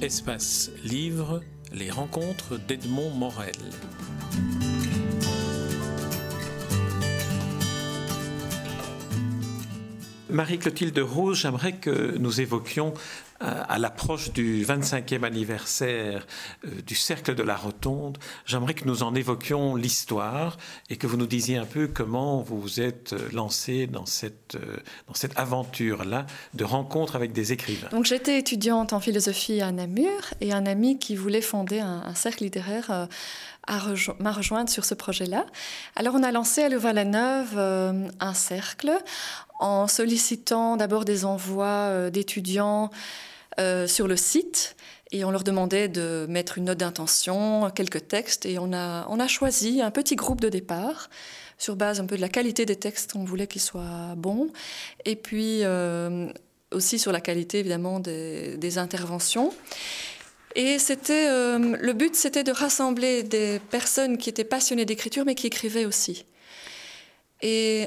Espace Livre, les rencontres d'Edmond Morel. Marie-Clotilde Rose, j'aimerais que nous évoquions à l'approche du 25e anniversaire euh, du Cercle de la Rotonde, j'aimerais que nous en évoquions l'histoire et que vous nous disiez un peu comment vous vous êtes euh, lancé dans cette, dans cette aventure-là de rencontre avec des écrivains. Donc j'étais étudiante en philosophie à Namur et un ami qui voulait fonder un, cercle littéraire m'a rejointe sur ce projet-là. Alors on a lancé à Louvain-la-Neuve un cercle en sollicitant d'abord des envois d'étudiants euh, sur le site et on leur demandait de mettre une note d'intention, quelques textes et on a, on a choisi un petit groupe de départ sur base un peu de la qualité des textes, on voulait qu'ils soient bons et puis euh, aussi sur la qualité évidemment des, interventions. Et c'était euh, le but, c'était de rassembler des personnes qui étaient passionnées d'écriture, mais qui écrivaient aussi. Et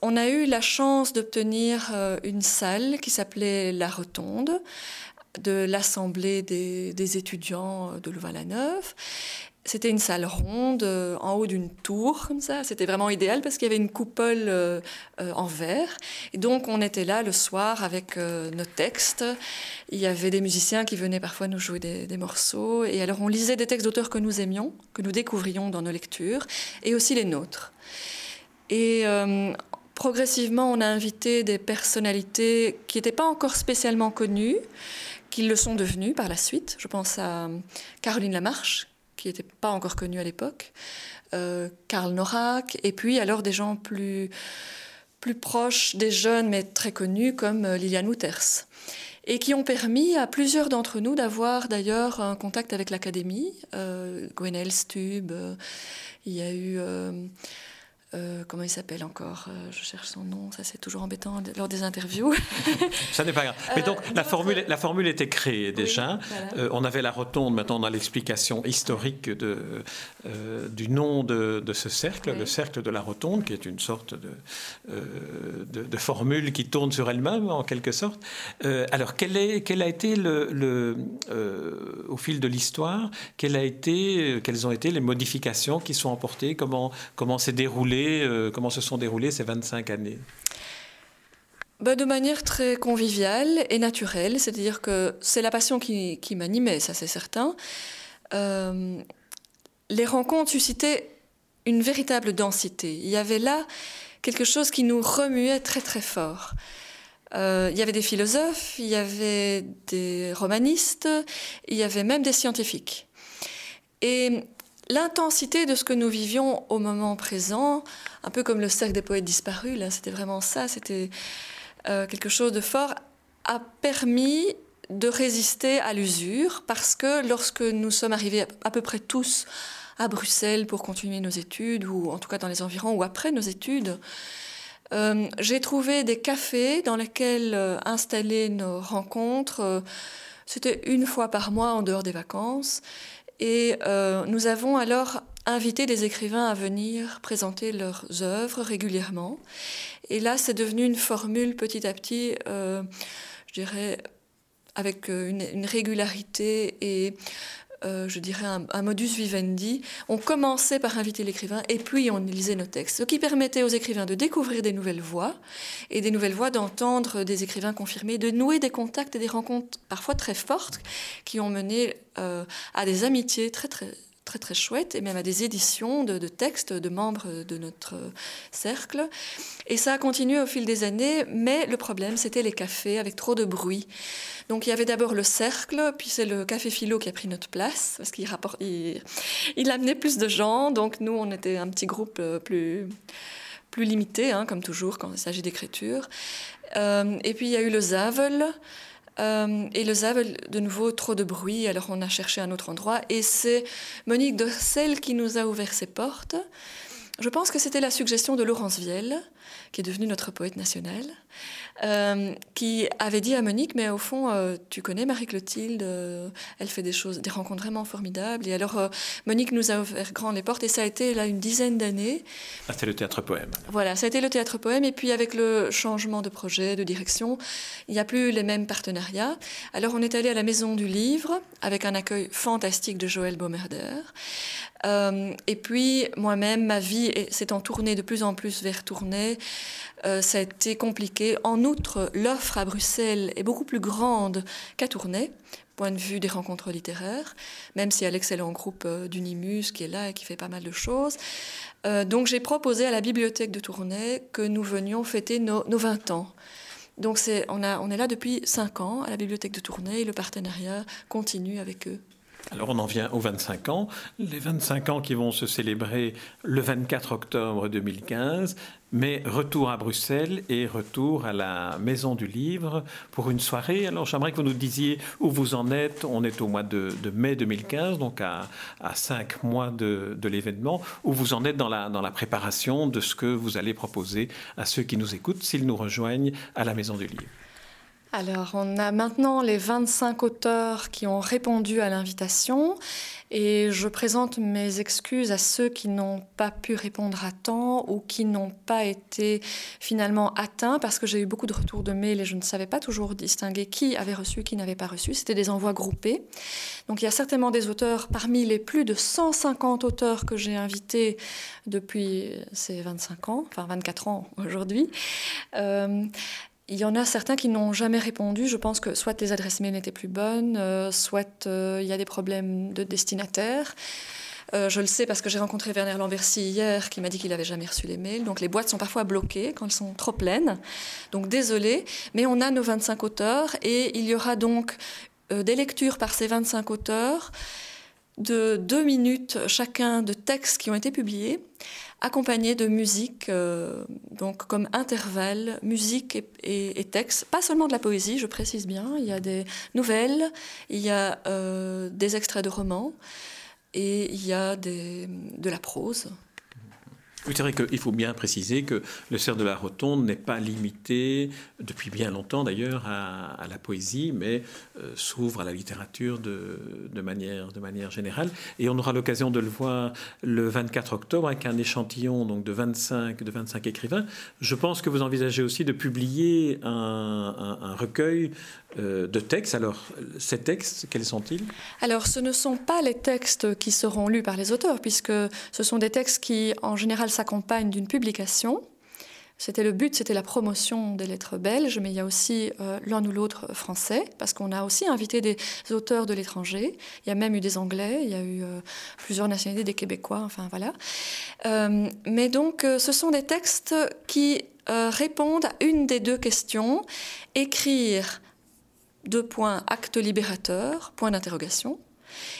on a eu la chance d'obtenir une salle qui s'appelait La Rotonde, de l'Assemblée des, étudiants de Louvain-la-Neuve. C'était une salle ronde euh, en haut d'une tour, comme ça. C'était vraiment idéal parce qu'il y avait une coupole euh, euh, en verre. Et donc, on était là le soir avec nos textes. Il y avait des musiciens qui venaient parfois nous jouer des, morceaux. Et alors, on lisait des textes d'auteurs que nous aimions, que nous découvrions dans nos lectures, et aussi les nôtres. Et progressivement, on a invité des personnalités qui n'étaient pas encore spécialement connues qu'ils le sont devenus par la suite. Je pense à Caroline Lamarche, qui n'était pas encore connue à l'époque, euh, Karl Norak, et puis alors des gens plus, plus proches des jeunes, mais très connus, comme euh, Liliane Wouters. Et qui ont permis à plusieurs d'entre nous d'avoir d'ailleurs un contact avec l'académie. Euh, Gwenaël Stub, euh, il y a eu. Euh, comment il s'appelle encore euh, Je cherche son nom, ça c'est toujours embêtant lors des interviews. ça n'est pas grave. Mais donc la, formule, la formule était créée déjà. Euh, on avait la rotonde, maintenant on a l'explication historique de, du nom de, de ce cercle, le cercle de la rotonde, qui est une sorte de, de, formule qui tourne sur elle-même en quelque sorte. alors quel, est, quel a été le, le au fil de l'histoire, quelles, a été, quelles ont été les modifications qui sont emportées, comment, comment s'est déroulé euh, comment se sont déroulées ces 25 années bah, de manière très conviviale et naturelle, c'est-à-dire que c'est la passion qui, m'animait, ça c'est certain. Euh, les rencontres suscitaient une véritable densité. Il y avait là quelque chose qui nous remuait très très fort. Euh, il y avait des philosophes, il y avait des romanistes, il y avait même des scientifiques. Et l'intensité de ce que nous vivions au moment présent, un peu comme le cercle des poètes disparus, là, c'était vraiment ça, c'était euh, quelque chose de fort, a permis de résister à l'usure, parce que lorsque nous sommes arrivés à peu près tous à Bruxelles pour continuer nos études, ou en tout cas dans les environs, ou après nos études, euh, j'ai trouvé des cafés dans lesquels euh, installer nos rencontres. C'était une fois par mois en dehors des vacances. Et euh, nous avons alors invité des écrivains à venir présenter leurs œuvres régulièrement. Et là, c'est devenu une formule petit à petit, euh, je dirais, avec euh, une, régularité et je dirais un, modus vivendi. On commençait par inviter l'écrivain et puis on lisait nos textes, ce qui permettait aux écrivains de découvrir des nouvelles voix et des nouvelles voix d'entendre des écrivains confirmés, de nouer des contacts et des rencontres parfois très fortes qui ont mené euh, à des amitiés très très très très chouettes et même à des éditions de, textes de membres de notre cercle. Et ça a continué au fil des années, mais le problème c'était les cafés avec trop de bruit. Donc il y avait d'abord le cercle, puis c'est le café philo qui a pris notre place parce qu'il il, il amenait plus de gens. Donc nous on était un petit groupe euh, plus plus limité, hein, comme toujours quand il s'agit d'écriture. Euh, et puis il y a eu le Zavel. Euh, et le Zav, de nouveau, trop de bruit, alors on a cherché un autre endroit. Et c'est Monique Dorsel qui nous a ouvert ses portes. Je pense que c'était la suggestion de Laurence Vielle, qui est devenue notre poète national, euh, qui avait dit à Monique, mais au fond, euh, tu connais Marie-Clotilde, euh, elle fait des choses, des rencontres vraiment formidables. Et alors, Monique nous a ouvert grand les portes, et ça a été là une dizaine d'années. Ah, c'était le théâtre poème. Voilà, ça a été le théâtre poème, et puis avec le changement de projet, de direction, il n'y a plus les mêmes partenariats. Alors, on est allé à la Maison du Livre, avec un accueil fantastique de Joël Baumerder. Et puis, moi-même, ma vie en tournée de plus en plus vers Tournai. Euh, ça a été compliqué. En outre, l'offre à Bruxelles est beaucoup plus grande qu'à Tournai, point de vue des rencontres littéraires, même s'il y a l'excellent groupe euh, d'Unimus qui est là et qui fait pas mal de choses. Euh, donc j'ai proposé à la bibliothèque de Tournai que nous venions fêter nos, 20 ans. Donc on, on est là depuis 5 ans à la bibliothèque de Tournai et le partenariat continue avec eux. Alors on en vient aux 25 ans, les 25 ans qui vont se célébrer le 24 octobre 2015, mais retour à Bruxelles et retour à la Maison du Livre pour une soirée. Alors j'aimerais que vous nous disiez où vous en êtes. On est au mois de, mai 2015, donc à, cinq mois de, l'événement, où vous en êtes dans la, dans la préparation de ce que vous allez proposer à ceux qui nous écoutent s'ils nous rejoignent à la Maison du Livre. Alors, on a maintenant les 25 auteurs qui ont répondu à l'invitation et je présente mes excuses à ceux qui n'ont pas pu répondre à temps ou qui n'ont pas été finalement atteints parce que j'ai eu beaucoup de retours de mails et je ne savais pas toujours distinguer qui avait reçu qui n'avait pas reçu. C'était des envois groupés. Donc, il y a certainement des auteurs parmi les plus de 150 auteurs que j'ai invités depuis ces 25 ans, enfin 24 ans aujourd'hui. Euh, il y en a certains qui n'ont jamais répondu. Je pense que soit les adresses mail n'étaient plus bonnes, euh, soit euh, il y a des problèmes de destinataire. Euh, je le sais parce que j'ai rencontré Werner Lambercy hier qui m'a dit qu'il n'avait jamais reçu les mails. Donc les boîtes sont parfois bloquées quand elles sont trop pleines. Donc désolé, mais on a nos 25 auteurs et il y aura donc des lectures par ces 25 auteurs de deux minutes chacun de textes qui ont été publiés accompagné de musique, euh, donc comme intervalle, musique et, texte. Pas seulement de la poésie, je précise bien, il y a des nouvelles, il y a euh, des extraits de romans et il y a de la prose. C'est vrai qu'il faut bien préciser que le cercle de la rotonde n'est pas limité, depuis bien longtemps d'ailleurs, à, la poésie, mais euh, s'ouvre à la littérature de, manière, générale. Et on aura l'occasion de le voir le 24 octobre avec un échantillon de, 25, de 25 écrivains. Je pense que vous envisagez aussi de publier un, un recueil euh, de textes. Alors, ces textes, quels sont-ils? Alors, ce ne sont pas les textes qui seront lus par les auteurs, puisque ce sont des textes qui, en général, s'accompagnent d'une publication. C'était le but, c'était la promotion des lettres belges, mais il y a aussi euh, l'un ou l'autre français, parce qu'on a aussi invité des auteurs de l'étranger. Il y a même eu des Anglais, il y a eu euh, plusieurs nationalités, des Québécois, enfin voilà. mais donc, ce sont des textes qui répondent à une des deux questions écrire deux points, acte libérateur, point d'interrogation,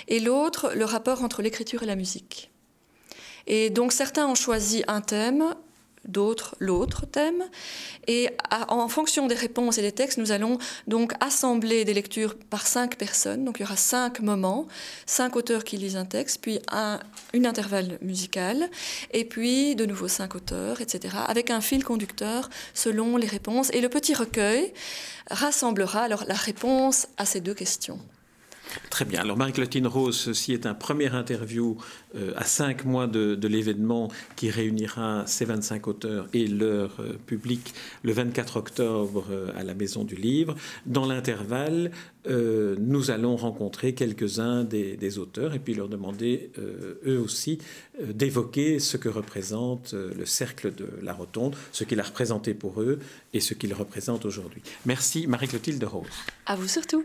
et l'autre, le rapport entre l'écriture et la musique. Et donc certains ont choisi un thème, d'autres l'autre thème. Et en fonction des réponses et des textes, nous allons donc assembler des lectures par cinq personnes. Donc il y aura cinq moments, cinq auteurs qui lisent un texte, puis un une intervalle musical, et puis de nouveau cinq auteurs, etc., avec un fil conducteur selon les réponses. Et le petit recueil rassemblera alors la réponse à ces deux questions. Très bien. Alors, Marie-Clotilde Rose, ceci est un premier interview euh, à cinq mois de, l'événement qui réunira ces 25 auteurs et leur euh, public le 24 octobre euh, à la Maison du Livre. Dans l'intervalle, nous allons rencontrer quelques-uns des, auteurs et puis leur demander, eux aussi, d'évoquer ce que représente le cercle de la Rotonde, ce qu'il a représenté pour eux et ce qu'il représente aujourd'hui. Merci, Marie-Clotilde Rose. À vous surtout.